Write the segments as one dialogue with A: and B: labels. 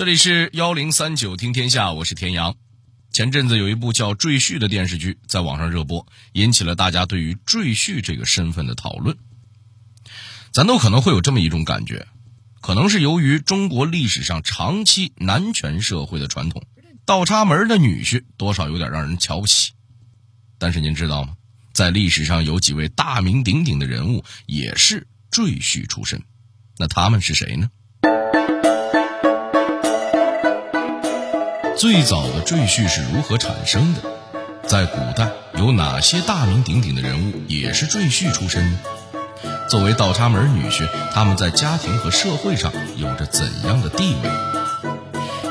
A: 这里是幺零三九听天下，我是田阳。前阵子有一部叫《赘婿》的电视剧在网上热播，引起了大家对于赘婿这个身份的讨论。咱都可能会有这么一种感觉，可能是由于中国历史上长期男权社会的传统，倒插门的女婿多少有点让人瞧不起。但是您知道吗？在历史上有几位大名鼎鼎的人物也是赘婿出身，那他们是谁呢？最早的赘婿是如何产生的？在古代有哪些大名鼎鼎的人物也是赘婿出身呢？作为倒插门女婿，他们在家庭和社会上有着怎样的地位？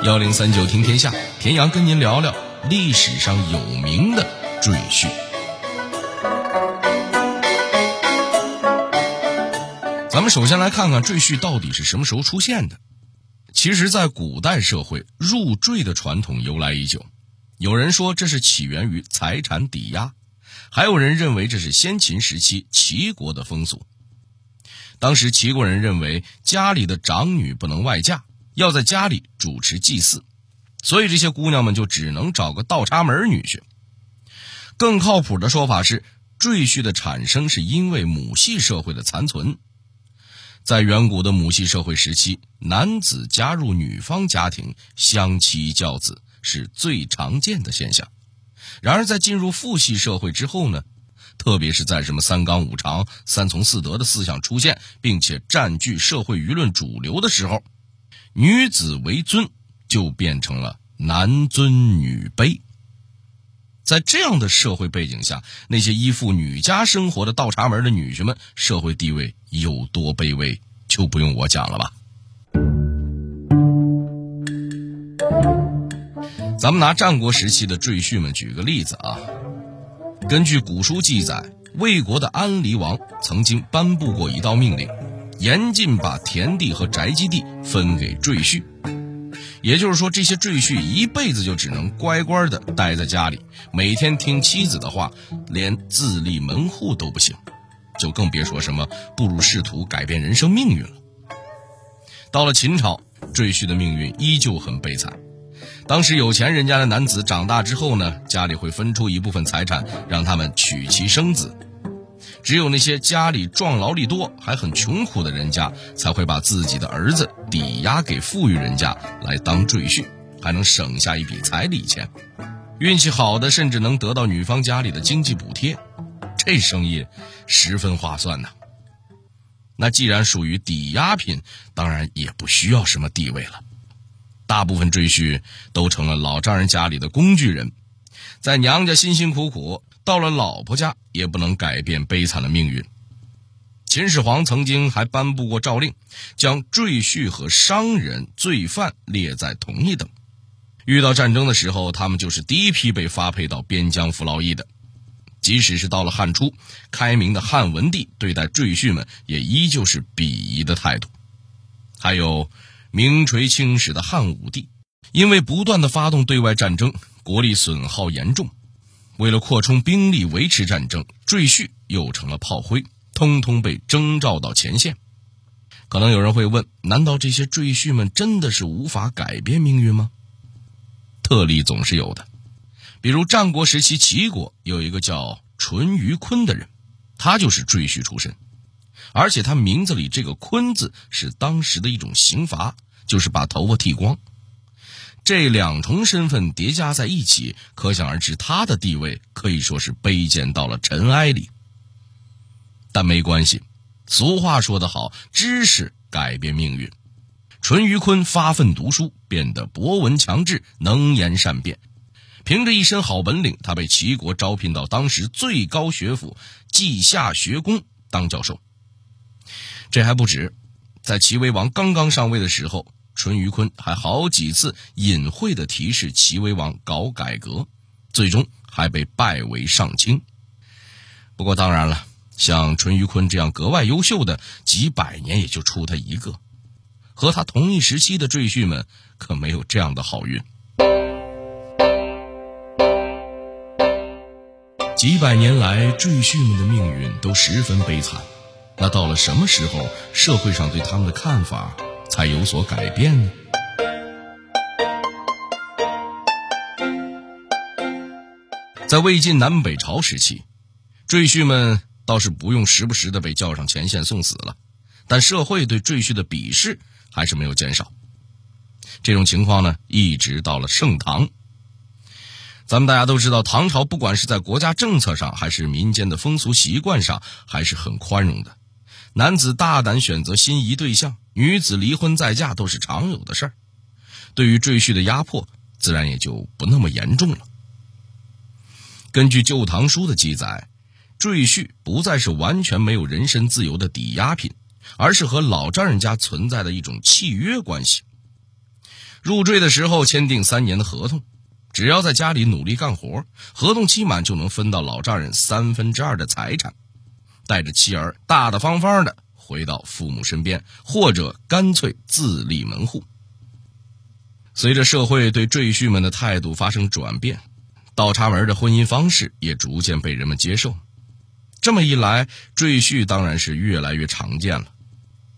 A: 幺零三九听天下，田阳跟您聊聊历史上有名的赘婿。咱们首先来看看赘婿到底是什么时候出现的。其实，在古代社会，入赘的传统由来已久。有人说这是起源于财产抵押，还有人认为这是先秦时期齐国的风俗。当时齐国人认为家里的长女不能外嫁，要在家里主持祭祀，所以这些姑娘们就只能找个倒插门女婿。更靠谱的说法是，赘婿的产生是因为母系社会的残存。在远古的母系社会时期，男子加入女方家庭相妻教子是最常见的现象。然而，在进入父系社会之后呢？特别是在什么三纲五常、三从四德的思想出现，并且占据社会舆论主流的时候，女子为尊就变成了男尊女卑。在这样的社会背景下，那些依附女家生活的倒插门的女婿们，社会地位有多卑微，就不用我讲了吧。咱们拿战国时期的赘婿们举个例子啊。根据古书记载，魏国的安黎王曾经颁布过一道命令，严禁把田地和宅基地分给赘婿。也就是说，这些赘婿一辈子就只能乖乖的待在家里，每天听妻子的话，连自立门户都不行，就更别说什么步入仕途、改变人生命运了。到了秦朝，赘婿的命运依旧很悲惨。当时有钱人家的男子长大之后呢，家里会分出一部分财产让他们娶妻生子；只有那些家里壮劳力多还很穷苦的人家，才会把自己的儿子抵押给富裕人家来当赘婿，还能省下一笔彩礼钱。运气好的甚至能得到女方家里的经济补贴，这生意十分划算呐。那既然属于抵押品，当然也不需要什么地位了。大部分赘婿都成了老丈人家里的工具人，在娘家辛辛苦苦，到了老婆家也不能改变悲惨的命运。秦始皇曾经还颁布过诏令，将赘婿和商人、罪犯列在同一等。遇到战争的时候，他们就是第一批被发配到边疆服劳役的。即使是到了汉初，开明的汉文帝对待赘婿们也依旧是鄙夷的态度。还有。名垂青史的汉武帝，因为不断的发动对外战争，国力损耗严重。为了扩充兵力维持战争，赘婿又成了炮灰，通通被征召到前线。可能有人会问：难道这些赘婿们真的是无法改变命运吗？特例总是有的，比如战国时期齐国有一个叫淳于髡的人，他就是赘婿出身。而且他名字里这个“髡”字是当时的一种刑罚，就是把头发剃光。这两重身份叠加在一起，可想而知他的地位可以说是卑贱到了尘埃里。但没关系，俗话说得好，知识改变命运。淳于髡发奋读书，变得博闻强志，能言善辩。凭着一身好本领，他被齐国招聘到当时最高学府稷下学宫当教授。这还不止，在齐威王刚刚上位的时候，淳于髡还好几次隐晦的提示齐威王搞改革，最终还被拜为上卿。不过当然了，像淳于髡这样格外优秀的，几百年也就出他一个，和他同一时期的赘婿们可没有这样的好运。几百年来，赘婿们的命运都十分悲惨。那到了什么时候，社会上对他们的看法才有所改变呢？在魏晋南北朝时期赘婿们倒是不用时不时的被叫上前线送死了但社会对赘婿的鄙视还是没有减少。这种情况呢一直到了盛唐。咱们大家都知道唐朝不管是在国家政策上还是民间的风俗习惯上还是很宽容的男子大胆选择心仪对象，女子离婚再嫁都是常有的事儿。对于赘婿的压迫，自然也就不那么严重了。根据《旧唐书》的记载，赘婿不再是完全没有人身自由的抵押品，而是和老丈人家存在的一种契约关系。入赘的时候签订三年的合同，只要在家里努力干活，合同期满就能分到老丈人三分之二的财产，带着妻儿大大方方的回到父母身边，或者干脆自立门户。随着社会对赘婿们的态度发生转变。倒插门的婚姻方式也逐渐被人们接受，这么一来，赘婿当然是越来越常见了。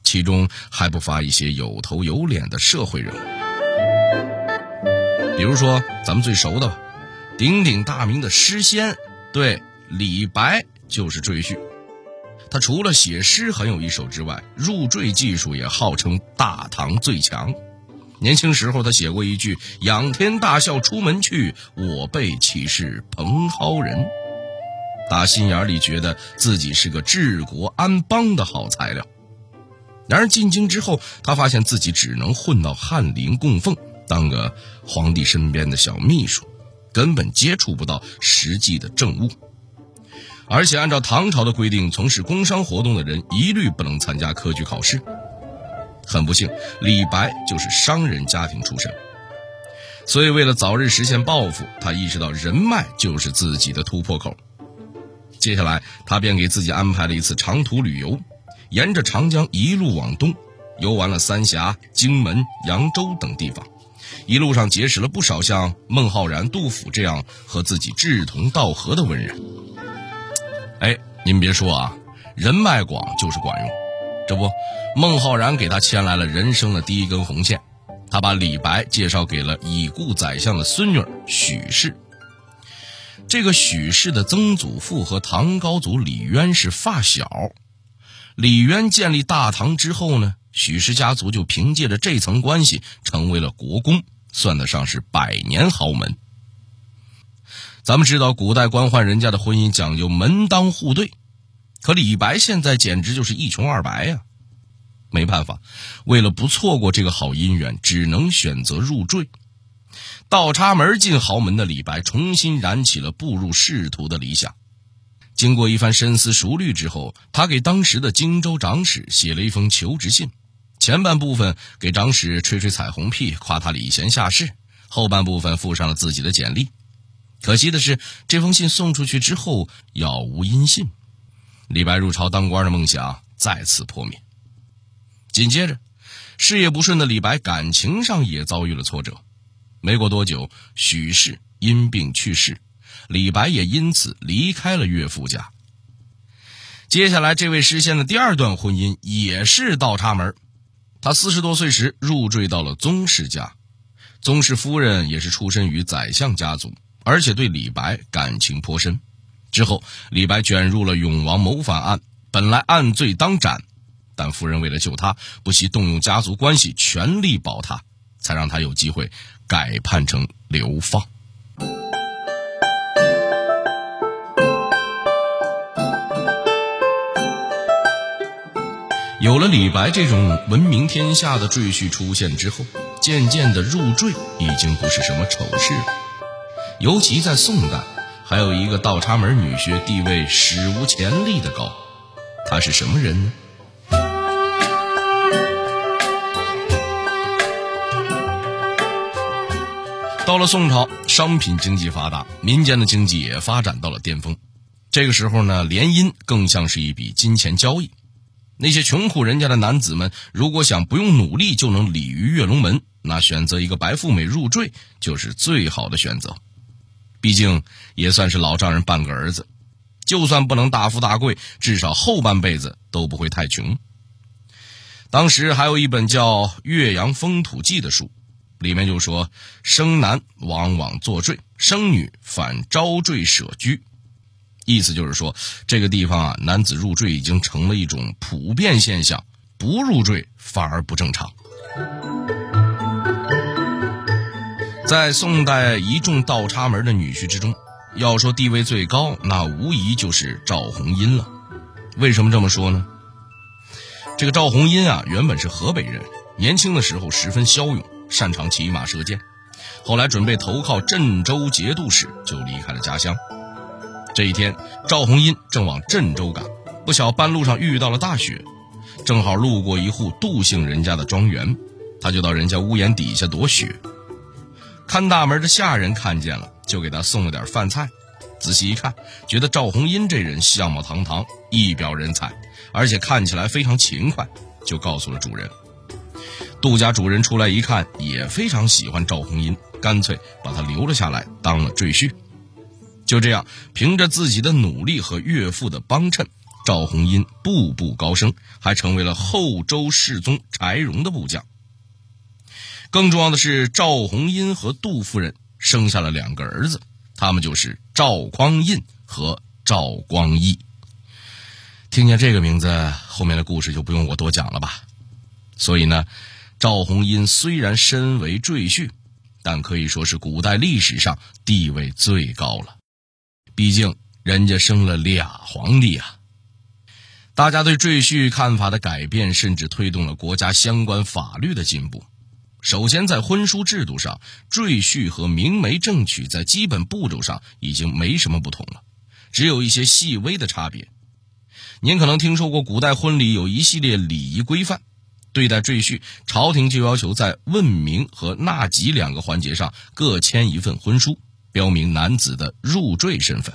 A: 其中还不乏一些有头有脸的社会人物，比如说咱们最熟的吧鼎鼎大名的诗仙，对，李白就是赘婿。他除了写诗很有一手之外，入赘技术也号称大唐最强。年轻时候，他写过一句“仰天大笑出门去，我辈岂是蓬蒿人”，打心眼里觉得自己是个治国安邦的好材料。然而进京之后，他发现自己只能混到翰林供奉，当个皇帝身边的小秘书，根本接触不到实际的政务。而且按照唐朝的规定，从事工商活动的人一律不能参加科举考试。很不幸，李白就是商人家庭出身，所以为了早日实现抱负，他意识到人脉就是自己的突破口。接下来，他便给自己安排了一次长途旅游，沿着长江一路往东，游完了三峡、荆门、扬州等地方，一路上结识了不少像孟浩然、杜甫这样和自己志同道合的文人。哎，您别说啊，人脉广就是管用。这不，孟浩然给他牵来了人生的第一根红线，他把李白介绍给了已故宰相的孙女许氏。这个许氏的曾祖父和唐高祖李渊是发小。李渊建立大唐之后呢，许氏家族就凭借着这层关系成为了国公，算得上是百年豪门。咱们知道，古代官宦人家的婚姻讲究门当户对。可李白现在简直就是一穷二白呀，没办法，为了不错过这个好姻缘，只能选择入赘。倒插门进豪门的李白，重新燃起了步入仕途的理想。经过一番深思熟虑之后，他给当时的荆州长史写了一封求职信，前半部分给长史吹吹彩虹屁，夸他礼贤下士；后半部分附上了自己的简历。可惜的是，这封信送出去之后，杳无音信。李白入朝当官的梦想再次破灭。紧接着，事业不顺的李白感情上也遭遇了挫折。没过多久，许氏因病去世，李白也因此离开了岳父家。接下来，这位诗仙的第二段婚姻也是倒插门。他四十多岁时入赘到了宗室家，宗室夫人也是出身于宰相家族，而且对李白感情颇深。之后，李白卷入了永王谋反案，本来按罪当斩，但夫人为了救他，不惜动用家族关系，全力保他，才让他有机会改判成流放。有了李白这种闻名天下的赘婿出现之后，渐渐的入赘已经不是什么丑事了，尤其在宋代。还有一个倒插门女婿，地位史无前例的高，他是什么人呢？到了宋朝，商品经济发达，民间的经济也发展到了巅峰。这个时候呢，联姻更像是一笔金钱交易。那些穷苦人家的男子们，如果想不用努力就能鲤鱼跃龙门，那选择一个白富美入赘就是最好的选择。毕竟也算是老丈人半个儿子，就算不能大富大贵，至少后半辈子都不会太穷。当时还有一本叫《岳阳风土记》的书，里面就说：“生男往往作赘，生女反招赘舍居。”意思就是说，这个地方啊，男子入赘已经成了一种普遍现象，不入赘反而不正常。在宋代一众倒插门的女婿之中，要说地位最高，那无疑就是赵红英了。为什么这么说呢？这个赵红英啊，原本是河北人，年轻的时候十分骁勇，擅长骑马射箭。后来准备投靠郑州节度使，就离开了家乡。这一天，赵红英正往郑州赶，不巧半路上遇到了大雪，正好路过一户杜姓人家的庄园，他就到人家屋檐底下躲雪。看大门的下人看见了，就给他送了点饭菜。仔细一看，觉得赵红英这人相貌堂堂，一表人才，而且看起来非常勤快，就告诉了主人。杜家主人出来一看，也非常喜欢赵红英，干脆把他留了下来，当了赘婿。就这样，凭着自己的努力和岳父的帮衬，赵红英步步高升，还成为了后周世宗柴荣的部将。更重要的是，赵红英和杜夫人生下了两个儿子，他们就是赵匡胤和赵光义。听见这个名字，后面的故事就不用我多讲了吧？所以呢，赵红英虽然身为赘婿，但可以说是古代历史上地位最高了。毕竟人家生了俩皇帝啊！大家对赘婿看法的改变，甚至推动了国家相关法律的进步。首先，在婚书制度上，赘婿和明媒正娶在基本步骤上已经没什么不同了，只有一些细微的差别。您可能听说过，古代婚礼有一系列礼仪规范，对待赘婿，朝廷就要求在问名和纳吉两个环节上各签一份婚书。标明男子的入赘身份。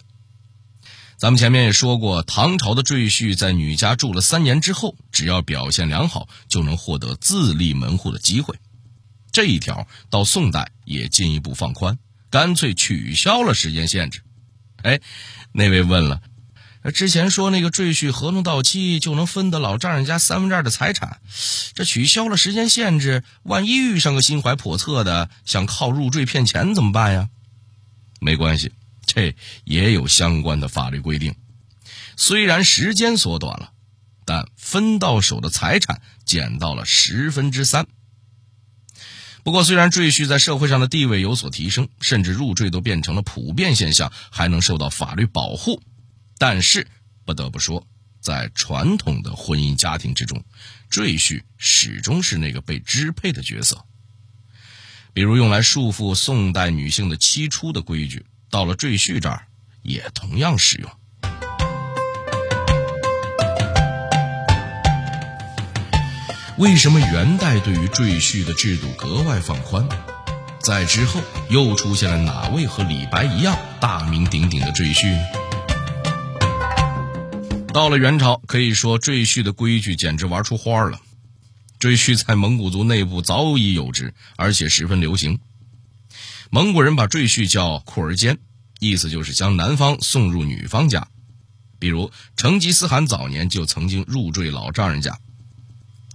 A: 咱们前面也说过，唐朝的赘婿在女家住了三年之后，只要表现良好，就能获得自立门户的机会。这一条到宋代也进一步放宽，干脆取消了时间限制。哎，那位问了，之前说那个赘婿合同到期就能分得老丈人家三分之二的财产，这取消了时间限制，万一遇上个心怀叵测的想靠入赘骗钱怎么办呀？没关系，这也有相关的法律规定。虽然时间缩短了，但分到手的财产减到了十分之三。不过，虽然赘婿在社会上的地位有所提升，甚至入赘都变成了普遍现象，还能受到法律保护，但是不得不说，在传统的婚姻家庭之中，赘婿始终是那个被支配的角色。比如用来束缚宋代女性的七出的规矩，到了赘婿这儿也同样适用。为什么元代对于赘婿的制度格外放宽？在之后又出现了哪位和李白一样大名鼎鼎的赘婿？到了元朝，可以说赘婿的规矩简直玩出花了。赘婿在蒙古族内部早已有之，而且十分流行。蒙古人把赘婿叫库尔坚，意思就是将男方送入女方家。比如成吉思汗早年就曾经入赘老丈人家，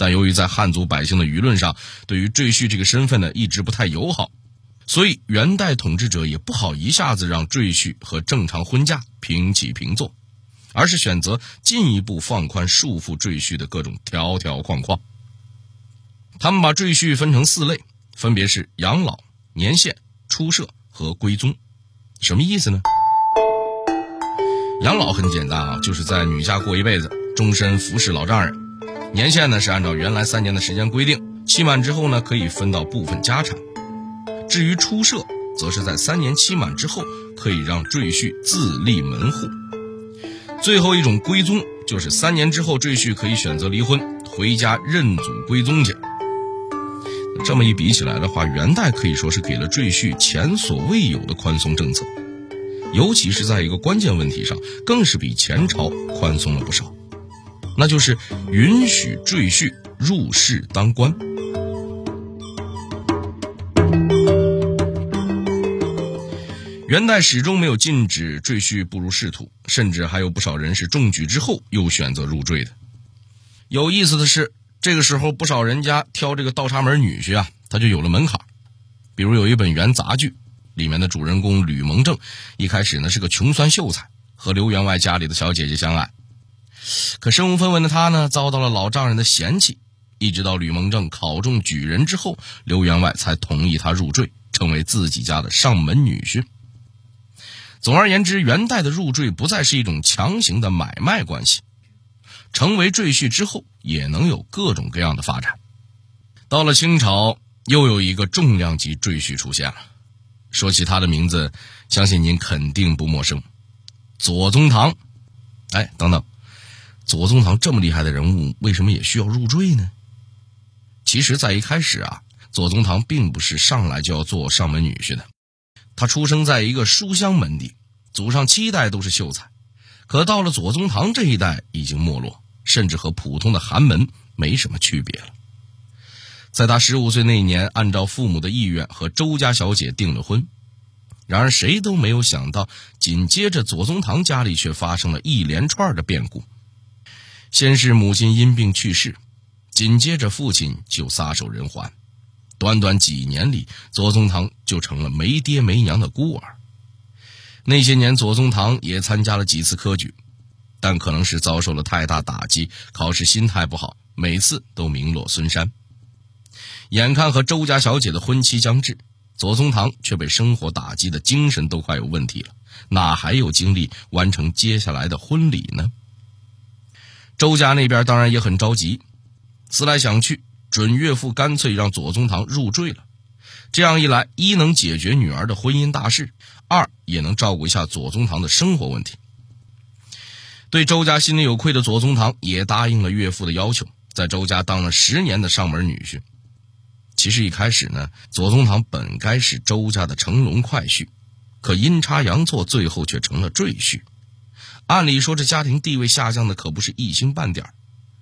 A: 但由于在汉族百姓的舆论上对于赘婿这个身份呢一直不太友好，所以元代统治者也不好一下子让赘婿和正常婚嫁平起平坐，而是选择进一步放宽束缚赘婿的各种条条框框。他们把赘婿分成四类，分别是养老、年限、出社和归宗。什么意思呢？养老很简单啊，就是在女家过一辈子，终身服侍老丈人。年限呢是按照原来三年的时间规定，期满之后呢可以分到部分家产。至于出社，则是在三年期满之后，可以让赘婿自立门户。最后一种归宗，就是三年之后，赘婿可以选择离婚，回家认祖归宗去。这么一比起来的话，元代可以说是给了赘婿前所未有的宽松政策，尤其是在一个关键问题上，更是比前朝宽松了不少，那就是允许赘婿入仕当官。元代始终没有禁止赘婿步入仕途，甚至还有不少人是中举之后又选择入赘的。有意思的是。这个时候，不少人家挑这个倒插门女婿啊，他就有了门槛。比如有一本元杂剧，里面的主人公吕蒙正，一开始呢是个穷酸秀才，和刘员外家里的小姐姐相爱。可身无分文的他呢，遭到了老丈人的嫌弃，一直到吕蒙正考中举人之后，刘员外才同意他入赘，成为自己家的上门女婿。总而言之，元代的入赘不再是一种强行的买卖关系，成为赘婿之后，也能有各种各样的发展。到了清朝，又有一个重量级赘婿出现了。说起他的名字，相信您肯定不陌生——左宗棠。哎，等等，左宗棠这么厉害的人物，为什么也需要入赘呢？其实，在一开始啊，左宗棠并不是上来就要做上门女婿的。他出生在一个书香门第，祖上七代都是秀才，可到了左宗棠这一代已经没落，甚至和普通的寒门没什么区别了。在他十五岁那年，按照父母的意愿和周家小姐订了婚，然而谁都没有想到，紧接着左宗棠家里却发生了一连串的变故。先是母亲因病去世，紧接着父亲就撒手人寰。短短几年里，左宗棠就成了没爹没娘的孤儿。那些年，左宗棠也参加了几次科举，但可能是遭受了太大打击，考试心态不好，每次都名落孙山。眼看和周家小姐的婚期将至，左宗棠却被生活打击的精神都快有问题了，哪还有精力完成接下来的婚礼呢？周家那边当然也很着急，思来想去。准岳父干脆让左宗棠入赘了，这样一来，一能解决女儿的婚姻大事，二也能照顾一下左宗棠的生活问题。对周家心里有愧的左宗棠也答应了岳父的要求，在周家当了十年的上门女婿。其实一开始呢，左宗棠本该是周家的乘龙快婿，可阴差阳错，最后却成了赘婿。按理说，这家庭地位下降的可不是一星半点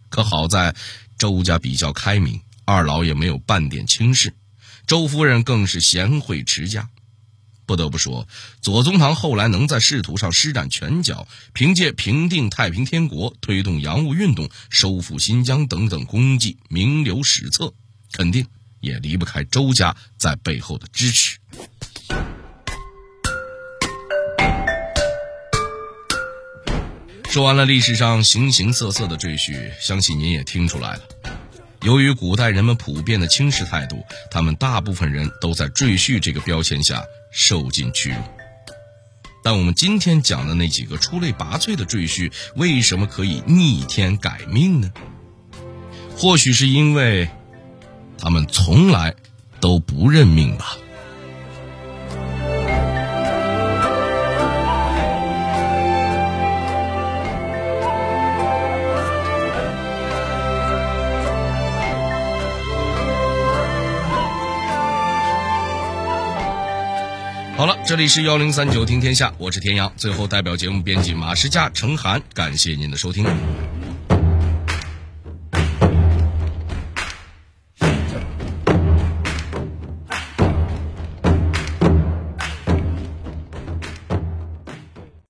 A: 可好在。周家比较开明，二老也没有半点轻视，周夫人更是贤惠持家。不得不说，左宗棠后来能在仕途上施展拳脚，凭借平定太平天国、推动洋务运动、收复新疆等等功绩名留史册，肯定也离不开周家在背后的支持。说完了历史上形形色色的赘婿，相信您也听出来了。由于古代人们普遍的轻视态度，他们大部分人都在赘婿这个标签下受尽屈辱。但我们今天讲的那几个出类拔萃的赘婿，为什么可以逆天改命呢？或许是因为他们从来都不认命吧。这里是幺零三九听天下，我是田阳。最后，代表节目编辑马世佳、程涵，感谢您的收听。